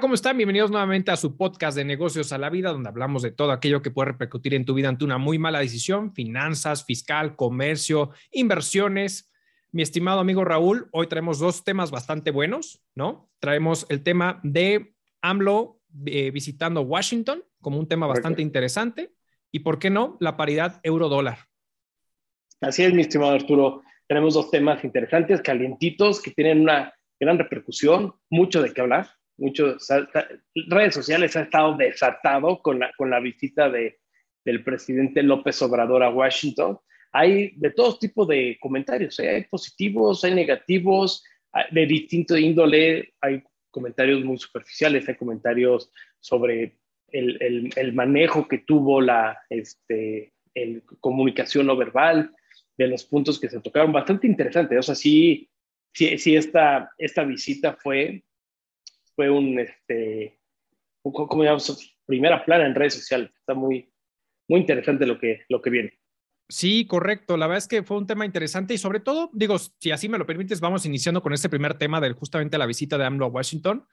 Hola, ¿cómo están? Bienvenidos nuevamente a su podcast de negocios a la vida, donde hablamos de todo aquello que puede repercutir en tu vida ante una muy mala decisión, finanzas, fiscal, comercio, inversiones. Mi estimado amigo Raúl, hoy traemos dos temas bastante buenos, ¿no? Traemos el tema de AMLO eh, visitando Washington como un tema bastante interesante y, ¿por qué no?, la paridad euro-dólar. Así es, mi estimado Arturo. Tenemos dos temas interesantes, calientitos, que tienen una gran repercusión, mucho de qué hablar muchos redes sociales ha estado desatado con la, con la visita de, del presidente López Obrador a Washington. Hay de todo tipo de comentarios, ¿eh? hay positivos, hay negativos, de distinto índole, hay comentarios muy superficiales, hay comentarios sobre el, el, el manejo que tuvo la este, el comunicación no verbal, de los puntos que se tocaron, bastante interesante. O sea, sí, sí, sí esta, esta visita fue fue un, este, ¿cómo llamamos? Primera plana en redes sociales. Está muy, muy interesante lo que, lo que viene. Sí, correcto. La verdad es que fue un tema interesante y sobre todo, digo, si así me lo permites, vamos iniciando con este primer tema de justamente la visita de AMLO a Washington.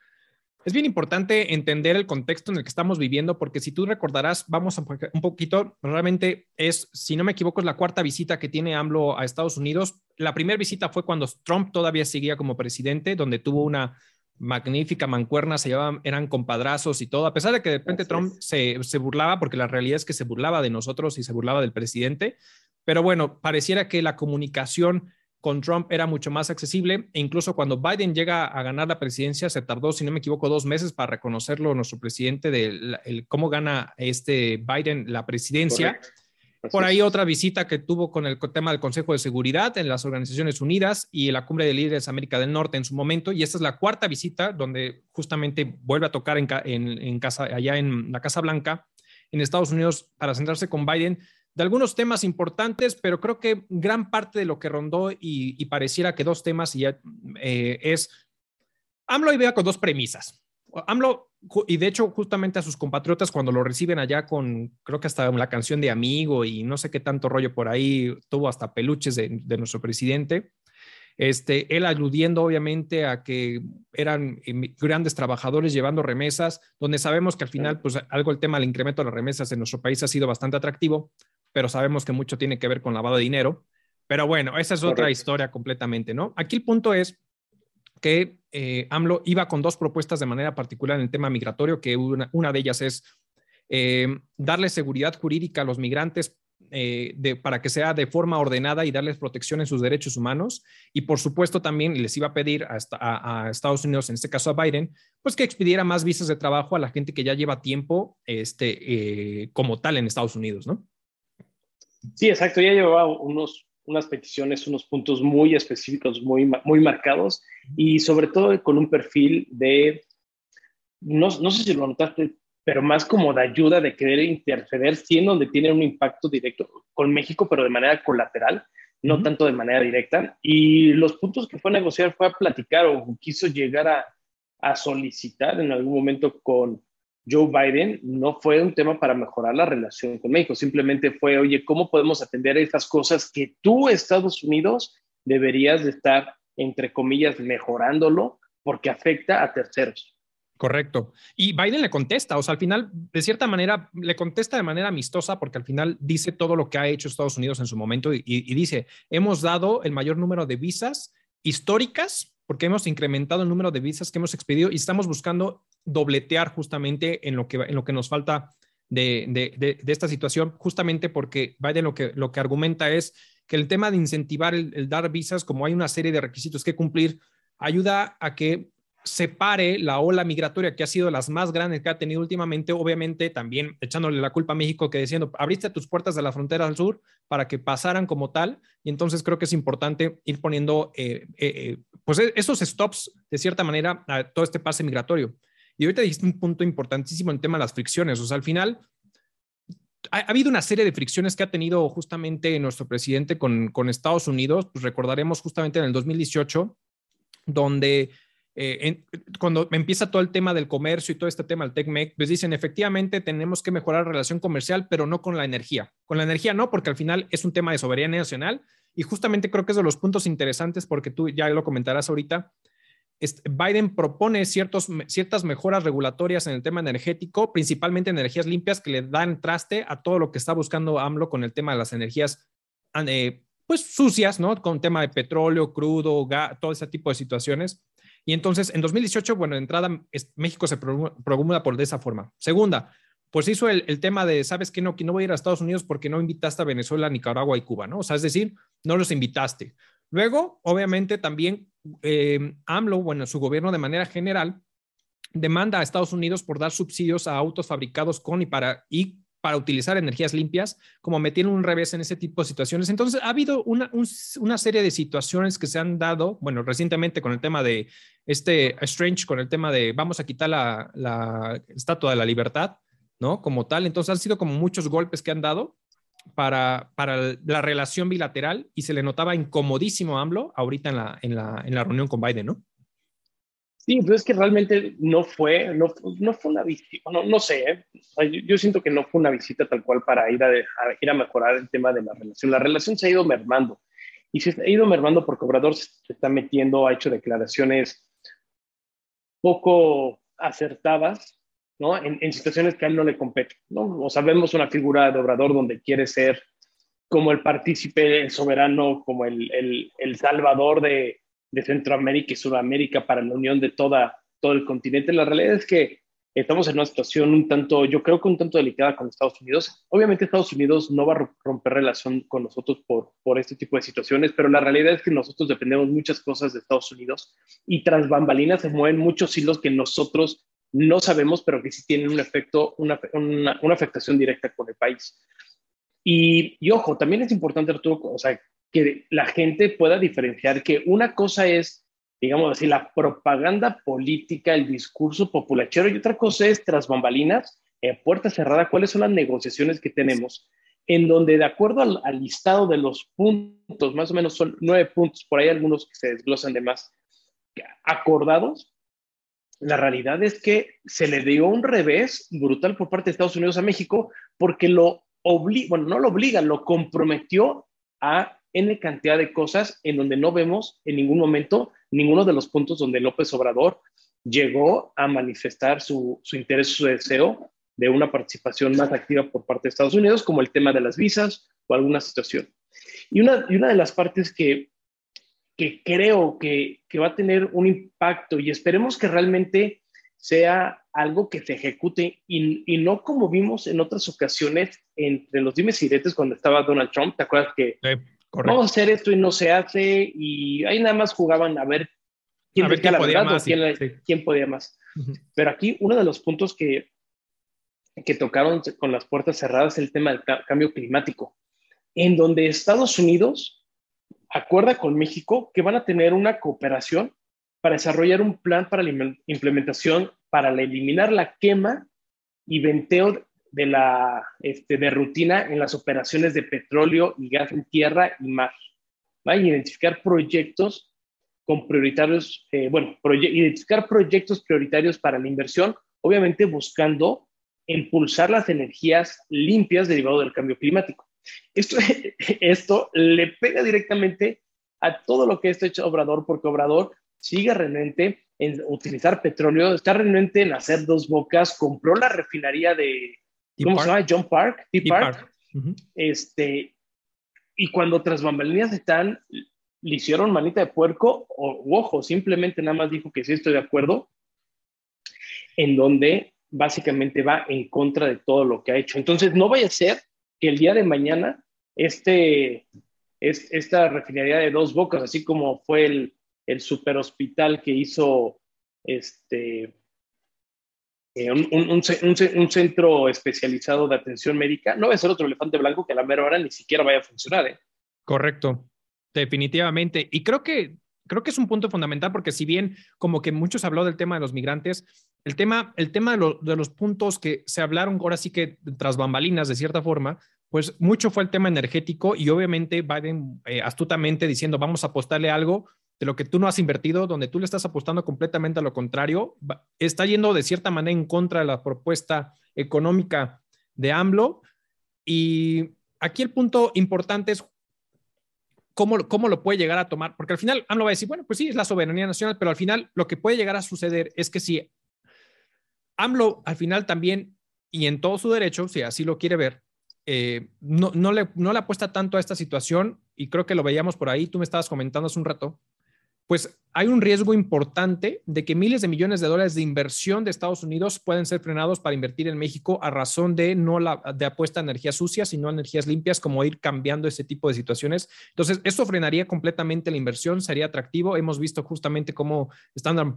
Es bien importante entender el contexto en el que estamos viviendo, porque si tú recordarás, vamos a un poquito, realmente es, si no me equivoco, es la cuarta visita que tiene AMLO a Estados Unidos. La primera visita fue cuando Trump todavía seguía como presidente, donde tuvo una magnífica mancuerna, se llevaban, eran compadrazos y todo, a pesar de que de repente Trump se, se, burlaba, porque la realidad es que se burlaba de nosotros y se burlaba del presidente, pero bueno, pareciera que la comunicación con Trump era mucho más accesible e incluso cuando Biden llega a ganar la presidencia, se tardó, si no me equivoco, dos meses para reconocerlo nuestro presidente de cómo gana este Biden la presidencia. Por ahí otra visita que tuvo con el tema del Consejo de Seguridad en las Organizaciones Unidas y la Cumbre de Líderes América del Norte en su momento. Y esta es la cuarta visita donde justamente vuelve a tocar en, en, casa, allá en la Casa Blanca, en Estados Unidos, para centrarse con Biden de algunos temas importantes, pero creo que gran parte de lo que rondó y, pareciera que dos temas y ya, eh, es, AMLO vea con dos premisas. AMLO, y de hecho, justamente a sus compatriotas cuando lo reciben allá con, creo que hasta la canción de amigo y no sé qué tanto rollo por ahí, tuvo hasta peluches de, nuestro presidente. Este, él aludiendo obviamente a que eran grandes trabajadores llevando remesas, donde sabemos que al final, pues algo el tema del incremento de las remesas en nuestro país ha sido bastante atractivo, pero sabemos que mucho tiene que ver con lavado de dinero. Pero bueno, esa es otra historia completamente, ¿no? Aquí el punto es que eh, AMLO iba con dos propuestas de manera particular en el tema migratorio, que una, de ellas es eh, darle seguridad jurídica a los migrantes eh, para que sea de forma ordenada y darles protección en sus derechos humanos. Y por supuesto también les iba a pedir a, a, Estados Unidos, en este caso a Biden, pues que expidiera más visas de trabajo a la gente que ya lleva tiempo este, como tal en Estados Unidos, ¿no? Sí, exacto. Ya llevaba unos unas peticiones, unos puntos muy específicos, muy, muy marcados y sobre todo con un perfil de, no, no sé si lo notaste, pero más como de ayuda, de querer interceder, sí en donde tiene un impacto directo con México, pero de manera colateral, no tanto de manera directa. Y los puntos que fue a negociar fue a platicar o quiso llegar a, a solicitar en algún momento con Joe Biden no fue un tema para mejorar la relación con México, simplemente fue, oye, ¿cómo podemos atender estas cosas que tú, Estados Unidos, deberías de estar, entre comillas, mejorándolo porque afecta a terceros? Correcto. Y Biden le contesta, o sea, al final, de cierta manera, le contesta de manera amistosa porque al final dice todo lo que ha hecho Estados Unidos en su momento y, dice, hemos dado el mayor número de visas históricas porque hemos incrementado el número de visas que hemos expedido y estamos buscando dobletear justamente en lo que, en lo que nos falta de, de, de, esta situación, justamente porque Biden lo que, lo que argumenta es que el tema de incentivar el, dar visas, como hay una serie de requisitos que cumplir, ayuda a que separe la ola migratoria que ha sido las más grandes que ha tenido últimamente, obviamente también echándole la culpa a México que diciendo, abriste tus puertas de la frontera al sur para que pasaran como tal, y entonces creo que es importante ir poniendo eh, eh, eh, pues e, esos stops de cierta manera a todo este pase migratorio. Y ahorita dijiste un punto importantísimo en tema de las fricciones, o sea, al final ha, habido una serie de fricciones que ha tenido justamente nuestro presidente con, con Estados Unidos, pues recordaremos justamente en el 2018, donde eh, cuando empieza todo el tema del comercio y todo este tema del TECMEC, pues dicen, efectivamente tenemos que mejorar la relación comercial, pero no con la energía. Con la energía no, porque al final es un tema de soberanía nacional y justamente creo que es de los puntos interesantes porque tú ya lo comentarás ahorita. Biden propone ciertas mejoras regulatorias en el tema energético, principalmente energías limpias, que le dan traste a todo lo que está buscando AMLO con el tema de las energías eh, pues sucias, ¿no? Con tema de petróleo, crudo, gas, todo ese tipo de situaciones. Y entonces, en 2018, bueno, de entrada, México se promulga por de esa forma. Segunda, pues hizo el, tema de, ¿sabes qué? No, que no voy a ir a Estados Unidos porque no invitaste a Venezuela, Nicaragua y Cuba, ¿no? O sea, es decir, no los invitaste. Luego, obviamente, también eh, AMLO, bueno, su gobierno de manera general, demanda a Estados Unidos por dar subsidios a autos fabricados con y para, y para utilizar energías limpias, como metieron un revés en ese tipo de situaciones. Entonces, ha habido una, una, serie de situaciones que se han dado, bueno, recientemente con el tema de este Strange, con el tema de vamos a quitar la, la estatua de la libertad, ¿no? Como tal. Entonces, han sido como muchos golpes que han dado para, para la relación bilateral y se le notaba incomodísimo a AMLO ahorita en la, en la, en la reunión con Biden, ¿no? Sí, pero es que realmente no fue, no, no fue una visita, no, no sé, ¿eh? yo, siento que no fue una visita tal cual para ir a, ir a mejorar el tema de la relación. La relación se ha ido mermando y se ha ido mermando porque Obrador se está metiendo, ha hecho declaraciones poco acertadas, ¿no? En, en situaciones que a él no le competen, ¿no? O sabemos una figura de Obrador donde quiere ser como el partícipe, el soberano, como el, el, el salvador de, de Centroamérica y Sudamérica para la unión de toda, todo el continente. La realidad es que estamos en una situación un tanto, yo creo que un tanto delicada con Estados Unidos. Obviamente Estados Unidos no va a romper relación con nosotros por, por este tipo de situaciones, pero la realidad es que nosotros dependemos muchas cosas de Estados Unidos y tras bambalinas se mueven muchos hilos que nosotros no sabemos, pero que sí tienen un efecto, una, una, afectación directa con el país. Y, y, ojo, también es importante, Arturo, o sea, que la gente pueda diferenciar que una cosa es, digamos así, la propaganda política, el discurso populachero y otra cosa es tras bambalinas, eh, puerta cerrada, cuáles son las negociaciones que tenemos, en donde de acuerdo al, al, listado de los puntos, más o menos son nueve puntos, por ahí algunos que se desglosan de más, acordados, la realidad es que se le dio un revés brutal por parte de Estados Unidos a México porque lo obliga, bueno, no lo obliga, lo comprometió a N cantidad de cosas en donde no vemos en ningún momento ninguno de los puntos donde López Obrador llegó a manifestar su, su interés, su deseo de una participación más activa por parte de Estados Unidos, como el tema de las visas o alguna situación. Y una, y una de las partes que, que creo que, que va a tener un impacto y esperemos que realmente sea algo que se ejecute y, y, no como vimos en otras ocasiones entre los dimes y diretes cuando estaba Donald Trump. ¿Te acuerdas que sí. Vamos a hacer esto y no se hace y ahí nada más jugaban a ver quién, a ver quién la podía verdad más, quién, sí. quién, podía más. Uh -huh. Pero aquí uno de los puntos que, que tocaron con las puertas cerradas es el tema del ca cambio climático, en donde Estados Unidos acuerda con México que van a tener una cooperación para desarrollar un plan para la implementación para eliminar la quema y venteo de la este, de rutina en las operaciones de petróleo y gas en tierra y mar. Y identificar proyectos con prioritarios, eh, bueno, identificar proyectos prioritarios para la inversión, obviamente buscando impulsar las energías limpias derivado del cambio climático. Esto, esto le pega directamente a todo lo que está hecho Obrador, porque Obrador sigue realmente en utilizar petróleo, está realmente en hacer dos bocas, compró la refinería de, ¿cómo Park. se llama? John Park, T Park. Park. Uh -huh. Este, y cuando tras bambalinas están, le hicieron manita de puerco, o ojo, simplemente nada más dijo que sí estoy de acuerdo, en donde básicamente va en contra de todo lo que ha hecho. Entonces, no vaya a ser que el día de mañana este, es, esta refinería de dos bocas, así como fue el, el super hospital que hizo este, eh, un, un, un, centro especializado de atención médica, no va a ser otro elefante blanco que a la mera hora ni siquiera vaya a funcionar. ¿eh? Correcto, definitivamente. Y creo que, creo que es un punto fundamental porque si bien como que muchos habló del tema de los migrantes, el tema, el tema de, lo, de los puntos que se hablaron ahora sí que tras bambalinas de cierta forma, pues mucho fue el tema energético y obviamente Biden eh, astutamente diciendo vamos a apostarle algo de lo que tú no has invertido, donde tú le estás apostando completamente a lo contrario, está yendo de cierta manera en contra de la propuesta económica de AMLO. Y aquí el punto importante es ¿cómo, ¿cómo lo puede llegar a tomar? Porque al final AMLO va a decir, bueno, pues sí, es la soberanía nacional, pero al final lo que puede llegar a suceder es que si AMLO al final también, y en todo su derecho, si así lo quiere ver, eh, no, no, le, no le apuesta tanto a esta situación, y creo que lo veíamos por ahí, tú me estabas comentando hace un rato, pues hay un riesgo importante de que miles de millones de dólares de inversión de Estados Unidos pueden ser frenados para invertir en México a razón de no de apuesta a energías sucias, sino a energías limpias, como ir cambiando ese tipo de situaciones. Entonces, esto frenaría completamente la inversión, sería atractivo. Hemos visto justamente cómo Standard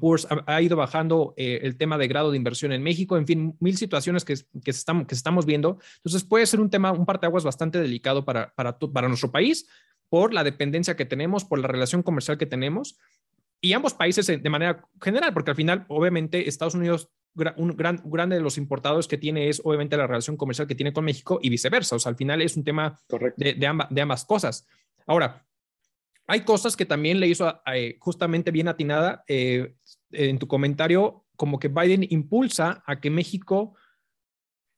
Poor's ha, ido bajando eh, el tema de grado de inversión en México, en fin, mil situaciones que, que, estamos, que estamos viendo. Entonces, puede ser un tema, un parteaguas bastante delicado para, para nuestro país, por la dependencia que tenemos, por la relación comercial que tenemos, y ambos países de manera general, porque al final, obviamente, Estados Unidos, un gran, grande de los importadores que tiene es obviamente la relación comercial que tiene con México y viceversa. O sea, al final es un tema de, de, ambas cosas. Ahora, hay cosas que también le hizo eh, justamente bien atinada eh, en tu comentario, como que Biden impulsa a que México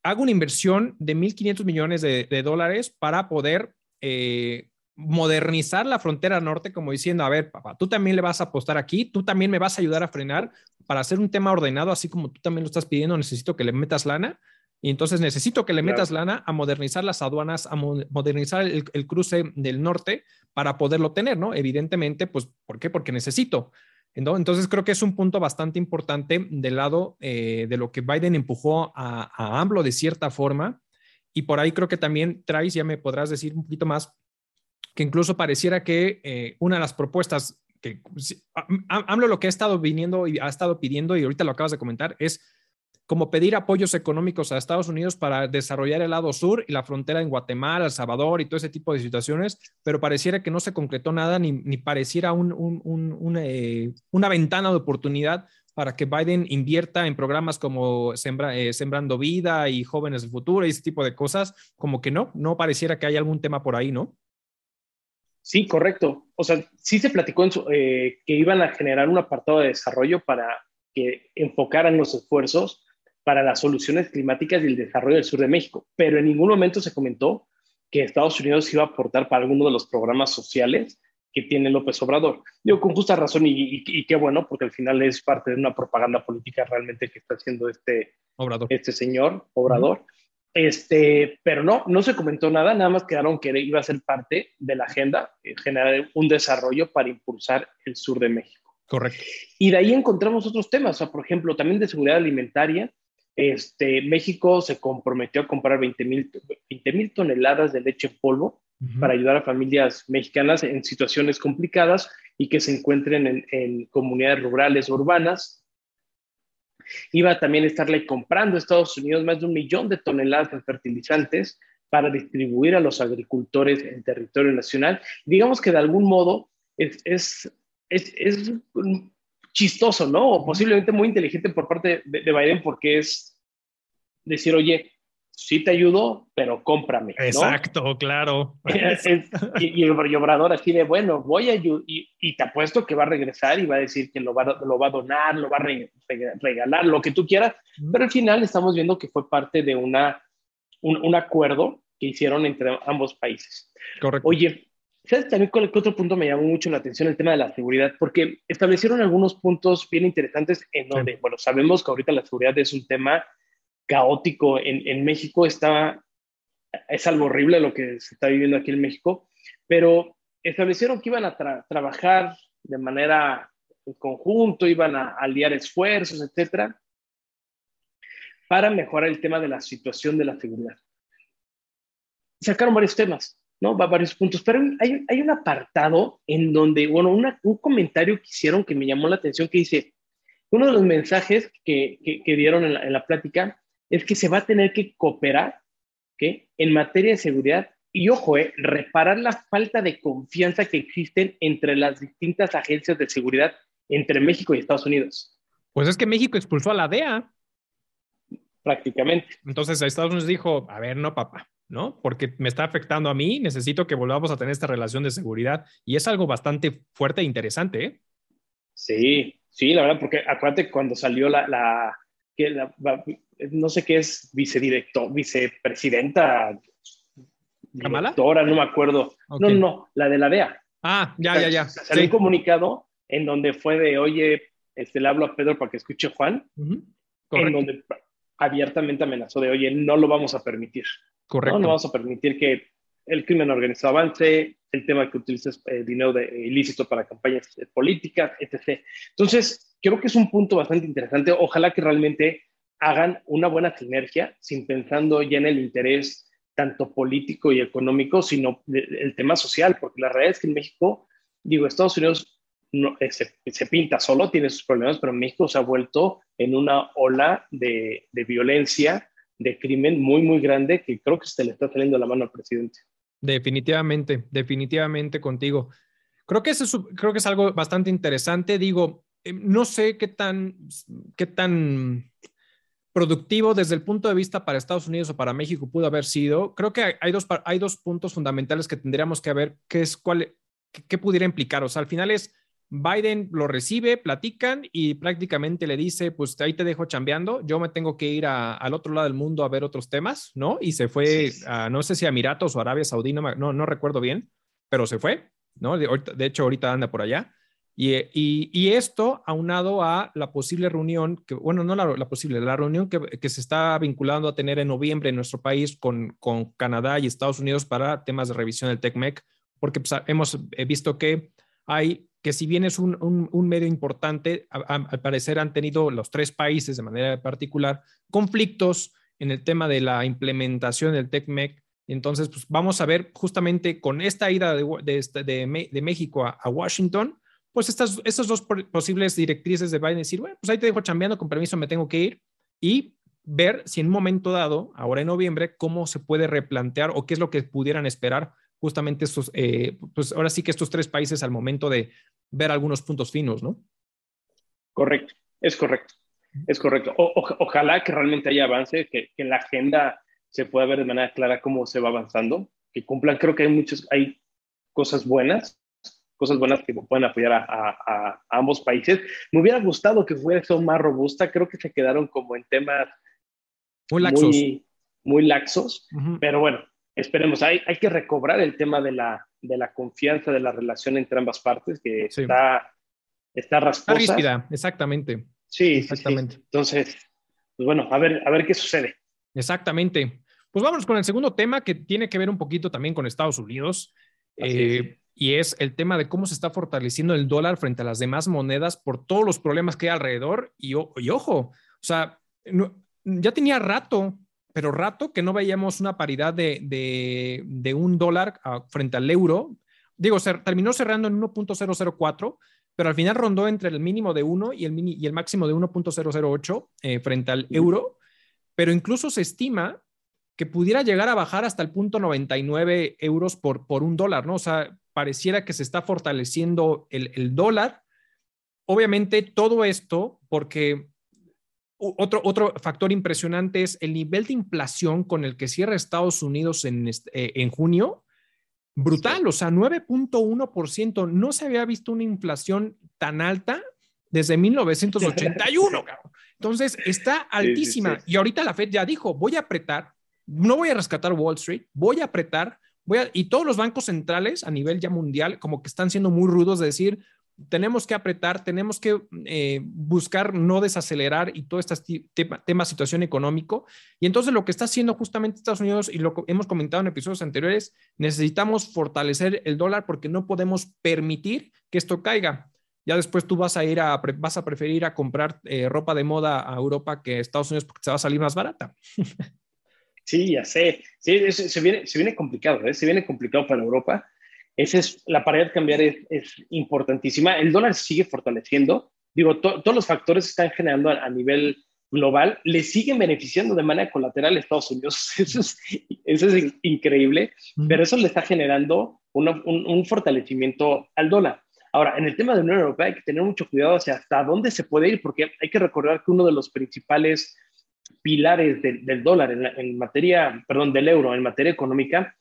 haga una inversión de 1.500 millones de, dólares para poder eh, modernizar la frontera norte como diciendo, a ver, papá, tú también le vas a apostar aquí, tú también me vas a ayudar a frenar para hacer un tema ordenado, así como tú también lo estás pidiendo, necesito que le metas lana. Y entonces necesito que le metas lana a modernizar las aduanas, a modernizar el, cruce del norte para poderlo tener, ¿no? Evidentemente, pues, ¿por qué? Porque necesito. Entonces creo que es un punto bastante importante del lado eh, de lo que Biden empujó a, a AMLO de cierta forma. Y por ahí creo que también traes, ya me podrás decir un poquito más, que incluso pareciera que eh, una de las propuestas que AMLO lo que ha estado viniendo y ha estado pidiendo, y ahorita lo acabas de comentar, es como pedir apoyos económicos a Estados Unidos para desarrollar el lado sur y la frontera en Guatemala, El Salvador y todo ese tipo de situaciones, pero pareciera que no se concretó nada ni, ni pareciera un, un, eh, una ventana de oportunidad para que Biden invierta en programas como eh, Sembrando Vida y Jóvenes del Futuro y ese tipo de cosas, como que no, no pareciera que haya algún tema por ahí, ¿no? Sí, correcto. O sea, sí se platicó en eh, que iban a generar un apartado de desarrollo para que enfocaran los esfuerzos para las soluciones climáticas y el desarrollo del sur de México, pero en ningún momento se comentó que Estados Unidos iba a aportar para alguno de los programas sociales que tiene López Obrador. Digo, con justa razón y, qué bueno, porque al final es parte de una propaganda política realmente que está haciendo este, Obrador. este señor, Obrador. Este, pero no, no se comentó nada, nada más quedaron que iba a ser parte de la agenda, eh, generar un desarrollo para impulsar el sur de México. Correcto. Y de ahí encontramos otros temas, o sea, por ejemplo, también de seguridad alimentaria. Este, México se comprometió a comprar 20 mil toneladas de leche en polvo para ayudar a familias mexicanas en situaciones complicadas y que se encuentren en, en comunidades rurales o urbanas Iba también a estarle comprando a Estados Unidos más de un millón de toneladas de fertilizantes para distribuir a los agricultores en territorio nacional. Digamos que de algún modo es, es, es, chistoso, ¿no? O posiblemente muy inteligente por parte de, de Biden porque es decir, oye, sí te ayudo, pero cómprame. Exacto, claro. y, el Obrador así de, bueno, voy a ayudar, y, te apuesto que va a regresar y va a decir que lo va, lo va a donar, lo va a regalar, lo que tú quieras, pero al final estamos viendo que fue parte de una, un, acuerdo que hicieron entre ambos países. Correcto. Oye, ¿sabes también cuál otro punto me llamó mucho la atención? El tema de la seguridad, porque establecieron algunos puntos bien interesantes en donde, bueno, sabemos que ahorita la seguridad es un tema caótico en, en México. Está, es algo horrible lo que se está viviendo aquí en México, pero establecieron que iban a trabajar de manera en conjunto, iban a aliar esfuerzos, etcétera, para mejorar el tema de la situación de la seguridad. Sacaron varios temas, ¿no? Va varios puntos, pero hay, hay un apartado en donde, bueno, un comentario que hicieron que me llamó la atención que dice, uno de los mensajes que, que, dieron en la, en la, plática es que se va a tener que cooperar ¿okay? en materia de seguridad y, ojo, eh, reparar la falta de confianza que existen entre las distintas agencias de seguridad entre México y Estados Unidos. Pues es que México expulsó a la DEA. Prácticamente. Entonces Estados Unidos dijo, a ver, no, papá, ¿no? Porque me está afectando a mí, necesito que volvamos a tener esta relación de seguridad. Y es algo bastante fuerte e interesante, ¿eh? Sí, sí, la verdad, porque acuérdate cuando salió la, la, que la, no sé qué es vicedirector, vicepresidenta directora, no me acuerdo. No, no, la de la DEA. Ah, ya, ya, ya. Salió un comunicado en donde fue de, oye, este, le hablo a Pedro para que escuche Juan, en donde abiertamente amenazó de, oye, no lo vamos a permitir. Correcto. ¿no? vamos a permitir que el crimen organizado avance, el tema que utilices eh, dinero de, ilícito para campañas políticas, etc. Entonces, creo que es un punto bastante interesante. Ojalá que realmente hagan una buena sinergia, sin pensando ya en el interés tanto político y económico, sino el tema social, porque la realidad es que en México, digo, Estados Unidos no, eh, se, pinta solo, tiene sus problemas, pero México se ha vuelto en una ola de, de violencia, de crimen muy, muy grande que creo que se le está saliendo la mano al presidente. Definitivamente, definitivamente contigo. Creo que, es, creo que es algo bastante interesante. Digo, eh, no sé qué tan, qué tan productivo desde el punto de vista para Estados Unidos o para México pudo haber sido. Creo que hay, dos, hay dos puntos fundamentales que tendríamos que ver, qué es cuál, qué pudiera implicar. O sea, al final es Biden lo recibe, platican y prácticamente le dice, pues ahí te dejo chambeando, yo me tengo que ir al otro lado del mundo a ver otros temas, ¿no? Y se fue, a, no sé si a Emiratos o Arabia Saudí, no, no, recuerdo bien, pero se fue, ¿no? De, hecho, ahorita anda por allá. Y, y, esto aunado a la posible reunión, que, bueno, no la, posible, la reunión que, que, se está vinculando a tener en noviembre en nuestro país con, con Canadá y Estados Unidos para temas de revisión del TECMEC, porque pues, hemos visto que hay que si bien es un, un, medio importante, al parecer han tenido los tres países de manera particular conflictos en el tema de la implementación del TECMEC. Entonces, pues vamos a ver justamente con esta ida de, de, de México a, Washington, pues estas, estas dos posibles directrices de Biden decir, bueno, pues ahí te dejo chambeando, con permiso me tengo que ir y ver si en un momento dado, ahora en noviembre, cómo se puede replantear o qué es lo que pudieran esperar justamente estos, eh, pues ahora sí que estos tres países al momento de ver algunos puntos finos, ¿no? Correcto, es correcto, es correcto. ojalá que realmente haya avance, que, que, la agenda se pueda ver de manera clara cómo se va avanzando, que cumplan, creo que hay muchos, hay cosas buenas, cosas buenas que pueden apoyar a, a, ambos países. Me hubiera gustado que fuera más robusta, creo que se quedaron como en temas muy laxos, muy, laxos pero bueno, esperemos, hay, hay que recobrar el tema de la, de la confianza de la relación entre ambas partes, que está, está rasposa. Está ríspida, exactamente. Sí, exactamente. Entonces, pues bueno, a ver, a ver qué sucede. Exactamente. Pues vámonos con el segundo tema que tiene que ver un poquito también con Estados Unidos. Eh, y es el tema de cómo se está fortaleciendo el dólar frente a las demás monedas por todos los problemas que hay alrededor. Y, y ojo, o sea, ya tenía rato pero rato que no veíamos una paridad de, de, un dólar ah, frente al euro. Digo, se, terminó cerrando en 1.004, pero al final rondó entre el mínimo de 1 y el, mini, y el máximo de 1.008 eh, frente al euro, pero incluso se estima que pudiera llegar a bajar hasta el punto 99 euros por, por un dólar, ¿no? O sea, pareciera que se está fortaleciendo el, el dólar. Obviamente todo esto porque otro, otro factor impresionante es el nivel de inflación con el que cierra Estados Unidos en, eh, en junio. Brutal, o sea, 9.1%. No se había visto una inflación tan alta desde 1981. Entonces, está altísima. y ahorita la Fed ya dijo, voy a apretar, no voy a rescatar Wall Street, voy a apretar, voy a, y todos los bancos centrales a nivel ya mundial como que están siendo muy rudos de decir, tenemos que apretar, tenemos que eh, buscar no desacelerar y todo este tema, situación económico. Y entonces lo que está haciendo justamente Estados Unidos, y lo hemos comentado en episodios anteriores, necesitamos fortalecer el dólar porque no podemos permitir que esto caiga. Ya después tú vas a ir a, vas a preferir a comprar eh, ropa de moda a Europa que a Estados Unidos porque se va a salir más barata. Sí, ya sé. Sí, se, viene, se viene complicado, ¿eh? se viene complicado para Europa esa es, la paridad cambiar es, importantísima. El dólar sigue fortaleciendo. Digo, todos los factores están generando a, nivel global, le siguen beneficiando de manera colateral a Estados Unidos. Eso es, eso es increíble, pero eso le está generando un, fortalecimiento al dólar. Ahora, en el tema de la Unión Europea hay que tener mucho cuidado hacia hasta dónde se puede ir, porque hay que recordar que uno de los principales pilares del dólar en, en, materia, perdón, del euro en materia económica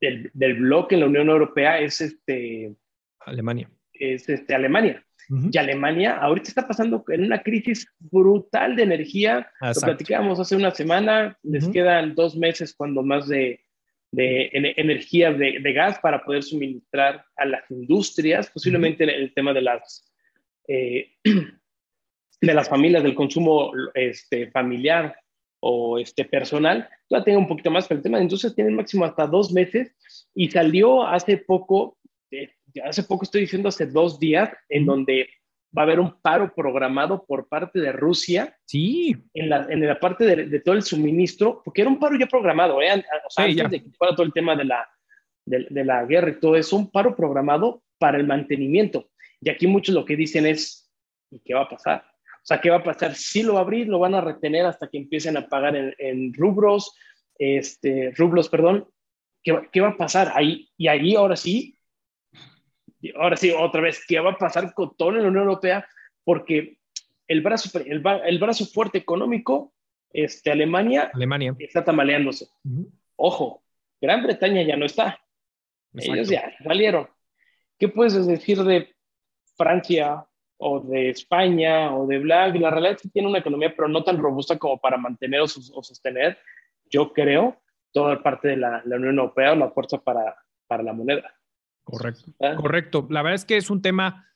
del, del, bloque en la Unión Europea es este, Alemania. Es este, Alemania. Y Alemania ahorita está pasando en una crisis brutal de energía. Lo platicábamos hace una semana, les quedan dos meses cuando más de, de energía de, gas para poder suministrar a las industrias, posiblemente el tema de las, eh, de las familias, del consumo este, familiar o este, personal, todavía tenga un poquito más, pero el tema de industrias tiene máximo hasta dos meses y salió hace poco, eh, hace poco estoy diciendo hace dos días, en donde va a haber un paro programado por parte de Rusia. Sí. En la, en la parte de, todo el suministro, porque era un paro ya programado, ¿eh? O sea, antes de que fuera todo el tema de la, de, la guerra y todo eso, un paro programado para el mantenimiento. Y aquí muchos lo que dicen es, ¿y qué va a pasar? O sea, ¿qué va a pasar? Si lo va a abrir, lo van a retener hasta que empiecen a pagar en, en rubros, este, rublos, perdón. ¿Qué, ¿Qué va a pasar? Ahí, y ahí ahora sí ahora sí, otra vez, ¿qué va a pasar con todo en la Unión Europea? Porque el brazo, el, brazo fuerte económico, este, Alemania, Alemania. está tamaleándose. Ojo, Gran Bretaña ya no está. Ellos ya salieron. ¿Qué puedes decir de Francia o de España o de Black? La realidad es que tiene una economía, pero no tan robusta como para mantener o, sostener, yo creo, toda parte de la, Unión Europea o la fuerza para, para la moneda. Correcto, correcto. La verdad es que es un tema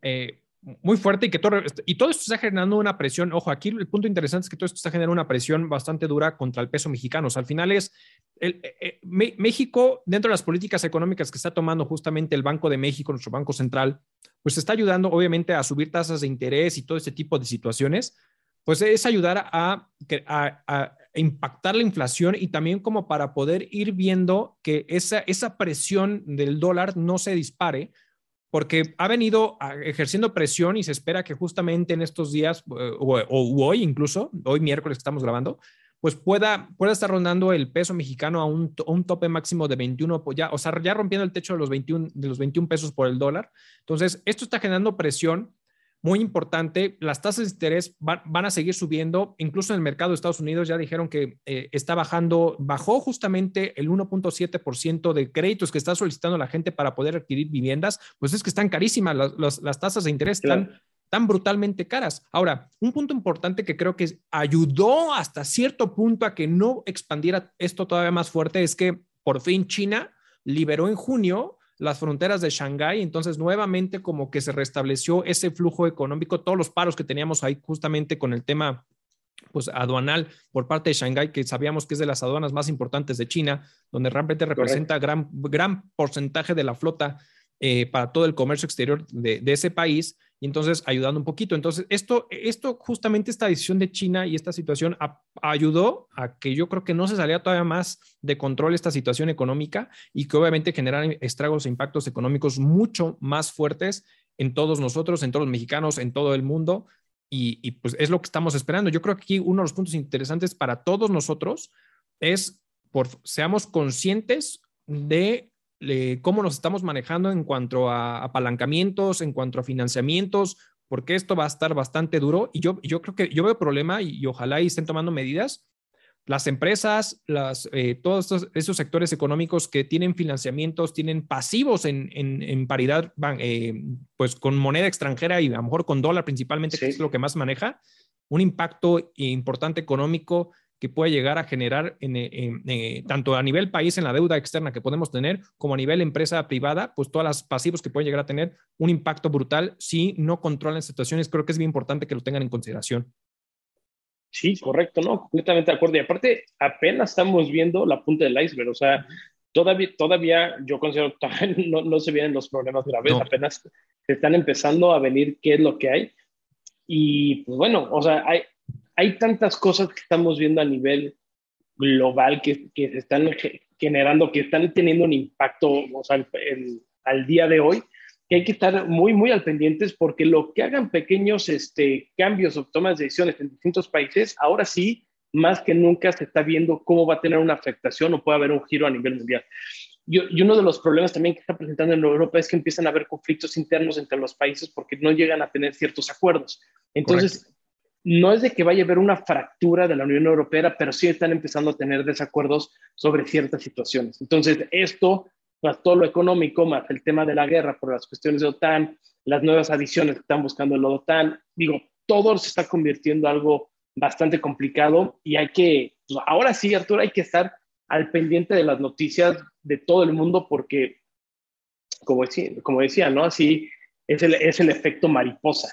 eh, muy fuerte y que todo, y todo esto está generando una presión. Ojo, aquí el punto interesante es que todo esto está generando una presión bastante dura contra el peso mexicano. O sea, al final es el, eh, eh, México, dentro de las políticas económicas que está tomando justamente el Banco de México, nuestro Banco Central, pues está ayudando obviamente a subir tasas de interés y todo este tipo de situaciones. Pues es ayudar a, a, a impactar la inflación y también como para poder ir viendo que esa, esa presión del dólar no se dispare, porque ha venido ejerciendo presión y se espera que justamente en estos días eh, o, hoy incluso, hoy miércoles que estamos grabando, pues pueda, pueda estar rondando el peso mexicano a un, un, tope máximo de 21, ya, o sea, ya rompiendo el techo de los 21, de los 21 pesos por el dólar. Entonces, esto está generando presión muy importante, las tasas de interés van, a seguir subiendo, incluso en el mercado de Estados Unidos ya dijeron que eh, está bajando, bajó justamente el 1.7% de créditos que está solicitando la gente para poder adquirir viviendas, pues es que están carísimas, las, tasas de interés están tan brutalmente caras. Ahora, un punto importante que creo que ayudó hasta cierto punto a que no expandiera esto todavía más fuerte es que por fin China liberó en junio las fronteras de Shanghái, entonces nuevamente como que se restableció ese flujo económico, todos los paros que teníamos ahí justamente con el tema pues aduanal por parte de Shanghái, que sabíamos que es de las aduanas más importantes de China, donde realmente representa gran, gran porcentaje de la flota eh, para todo el comercio exterior de, ese país entonces ayudando un poquito. Entonces, esto, esto justamente esta decisión de China y esta situación ayudó a que yo creo que no se salía todavía más de control esta situación económica y que obviamente generaran estragos e impactos económicos mucho más fuertes en todos nosotros, en todos los mexicanos, en todo el mundo. Y, y pues es lo que estamos esperando. Yo creo que aquí uno de los puntos interesantes para todos nosotros es por seamos conscientes de cómo nos estamos manejando en cuanto a apalancamientos, en cuanto a financiamientos, porque esto va a estar bastante duro y yo, yo creo que yo veo problema y, ojalá y estén tomando medidas. Las empresas, las, eh, todos esos sectores económicos que tienen financiamientos, tienen pasivos en, en, paridad, van, eh, pues con moneda extranjera y a lo mejor con dólar principalmente, que es lo que más maneja, un impacto importante económico que puede llegar a generar en, tanto a nivel país en la deuda externa que podemos tener, como a nivel empresa privada, pues todas las pasivos que pueden llegar a tener un impacto brutal si no controlan situaciones. Creo que es bien importante que lo tengan en consideración. Sí, correcto, ¿no? Completamente de acuerdo. Y aparte, apenas estamos viendo la punta del iceberg, o sea, todavía, todavía yo considero que no, no se vienen los problemas graves, apenas se están empezando a venir qué es lo que hay. Y pues bueno, o sea, hay, hay tantas cosas que estamos viendo a nivel global que, que se están generando, que están teniendo un impacto o sea, al día de hoy, que hay que estar muy, muy al pendientes porque lo que hagan pequeños este, cambios o tomas de decisiones en distintos países, ahora sí, más que nunca se está viendo cómo va a tener una afectación o puede haber un giro a nivel mundial. Y, y uno de los problemas también que está presentando en Europa es que empiezan a haber conflictos internos entre los países porque no llegan a tener ciertos acuerdos. Entonces, no es de que vaya a haber una fractura de la Unión Europea, pero sí están empezando a tener desacuerdos sobre ciertas situaciones. Entonces, esto, más todo lo económico, más el tema de la guerra por las cuestiones de OTAN, las nuevas adiciones que están buscando la OTAN, digo, todo se está convirtiendo en algo bastante complicado y hay que, pues, ahora sí, Arturo, hay que estar al pendiente de las noticias de todo el mundo porque, como decía, como decía ¿no? Así es el, es el efecto mariposa.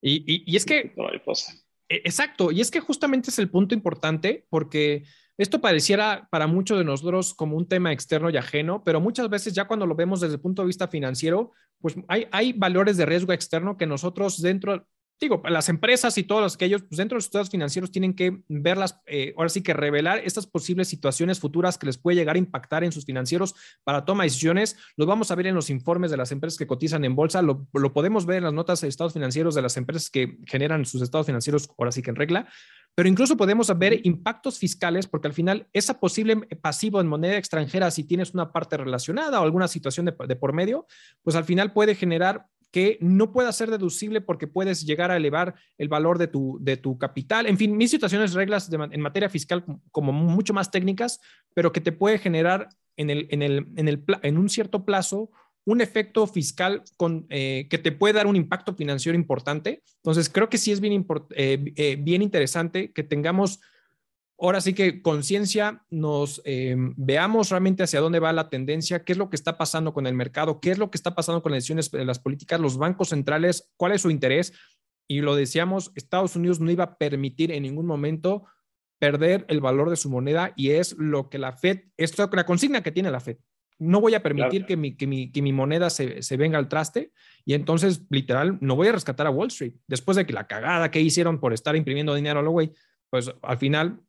Y, y, y es que... E, exacto, y es que justamente es el punto importante porque esto pareciera para muchos de nosotros como un tema externo y ajeno, pero muchas veces ya cuando lo vemos desde el punto de vista financiero, pues hay, hay valores de riesgo externo que nosotros dentro, digo, las empresas y todos los que ellos, pues dentro de los estados financieros tienen que verlas, eh, ahora sí que revelar estas posibles situaciones futuras que les puede llegar a impactar en sus financieros para toma de decisiones. Lo vamos a ver en los informes de las empresas que cotizan en bolsa, lo, lo podemos ver en las notas de estados financieros de las empresas que generan sus estados financieros, ahora sí que en regla, pero incluso podemos ver impactos fiscales porque al final esa posible pasivo en moneda extranjera, si tienes una parte relacionada o alguna situación de, de por medio, pues al final puede generar que no pueda ser deducible porque puedes llegar a elevar el valor de tu, de tu capital. En fin, mis situaciones, reglas en materia fiscal como mucho más técnicas, pero que te puede generar en, el, en, el, en, el, en un cierto plazo un efecto fiscal con, eh, que te puede dar un impacto financiero importante. Entonces, creo que sí es bien, eh, eh, bien interesante que tengamos ahora sí que conciencia, nos eh, veamos realmente hacia dónde va la tendencia, qué es lo que está pasando con el mercado, qué es lo que está pasando con las decisiones de las políticas, los bancos centrales, cuál es su interés. Y lo decíamos, Estados Unidos no iba a permitir en ningún momento perder el valor de su moneda y es lo que la Fed, es la consigna que tiene la Fed. No voy a permitir que, mi, que, mi, que, mi, moneda se, se, venga al traste y entonces, literal, no voy a rescatar a Wall Street. Después de que la cagada que hicieron por estar imprimiendo dinero a lo güey, pues al final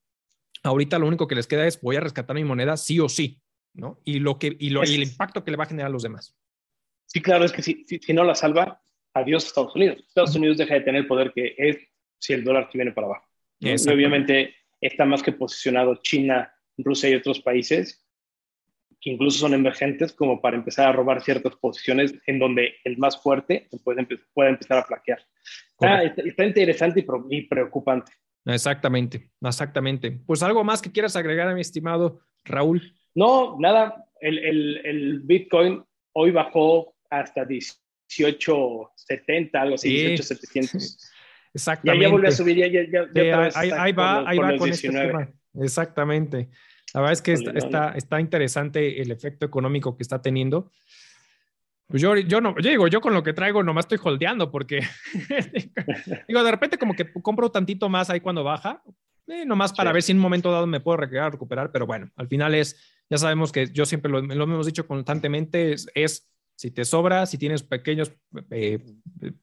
ahorita lo único que les queda es voy a rescatar mi moneda sí o sí, ¿no? Y, lo que, y, lo, y el impacto que le va a generar a los demás. Sí, claro, es que si, si, no la salva, adiós Estados Unidos. Estados Unidos deja de tener el poder que es si el dólar viene para abajo. Y obviamente está más que posicionado China, Rusia y otros países que incluso son emergentes como para empezar a robar ciertas posiciones en donde el más fuerte puede, puede empezar a flaquear. Está, está, interesante y preocupante. Exactamente, exactamente. Pues algo más que quieras agregar mi estimado Raúl. No, nada. El, el, el Bitcoin hoy bajó hasta 1870, algo así, 18700. Exactamente. Ya, ya volvió a subir, ya, ya, ya ahí, ahí, va, ahí va con este tema. Exactamente. La verdad es que está, está, está, interesante el efecto económico que está teniendo. Pues yo, yo no, yo digo, yo con lo que traigo nomás estoy holdeando porque, digo, de repente como que compro tantito más ahí cuando baja, eh, nomás para ver si en un momento dado me puedo recuperar, pero bueno, al final es, ya sabemos que yo siempre lo, lo hemos dicho constantemente, es, si te sobra, si tienes pequeños, eh,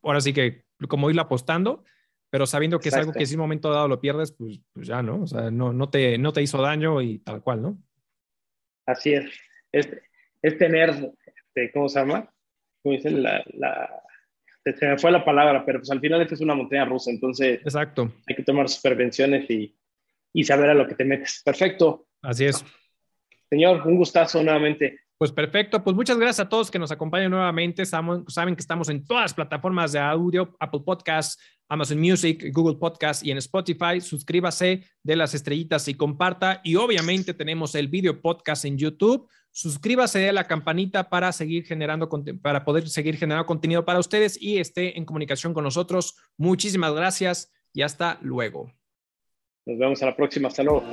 ahora sí que como irla apostando, pero sabiendo que es algo que si en un momento dado lo pierdes, pues, pues, ya, ¿no? O sea, no, no, te, no te hizo daño y tal cual, ¿no? Así es. Es, es tener, este, ¿cómo se llama? Como dicen, la, la, se me fue la palabra, pero pues al final esto es una montaña rusa, entonces Exacto. hay que tomar sus prevenciones y, y saber a lo que te metes. Perfecto. Así es. Señor, un gustazo nuevamente. Pues perfecto, pues muchas gracias a todos que nos acompañan nuevamente. saben que estamos en todas las plataformas de audio, Apple Podcasts, Amazon Music, Google Podcasts y en Spotify. Suscríbase de las estrellitas y comparta. Y obviamente tenemos el video podcast en YouTube. Suscríbase a la campanita para seguir generando, para poder seguir generando contenido para ustedes y esté en comunicación con nosotros. Muchísimas gracias y hasta luego. Nos vemos a la próxima. Hasta luego.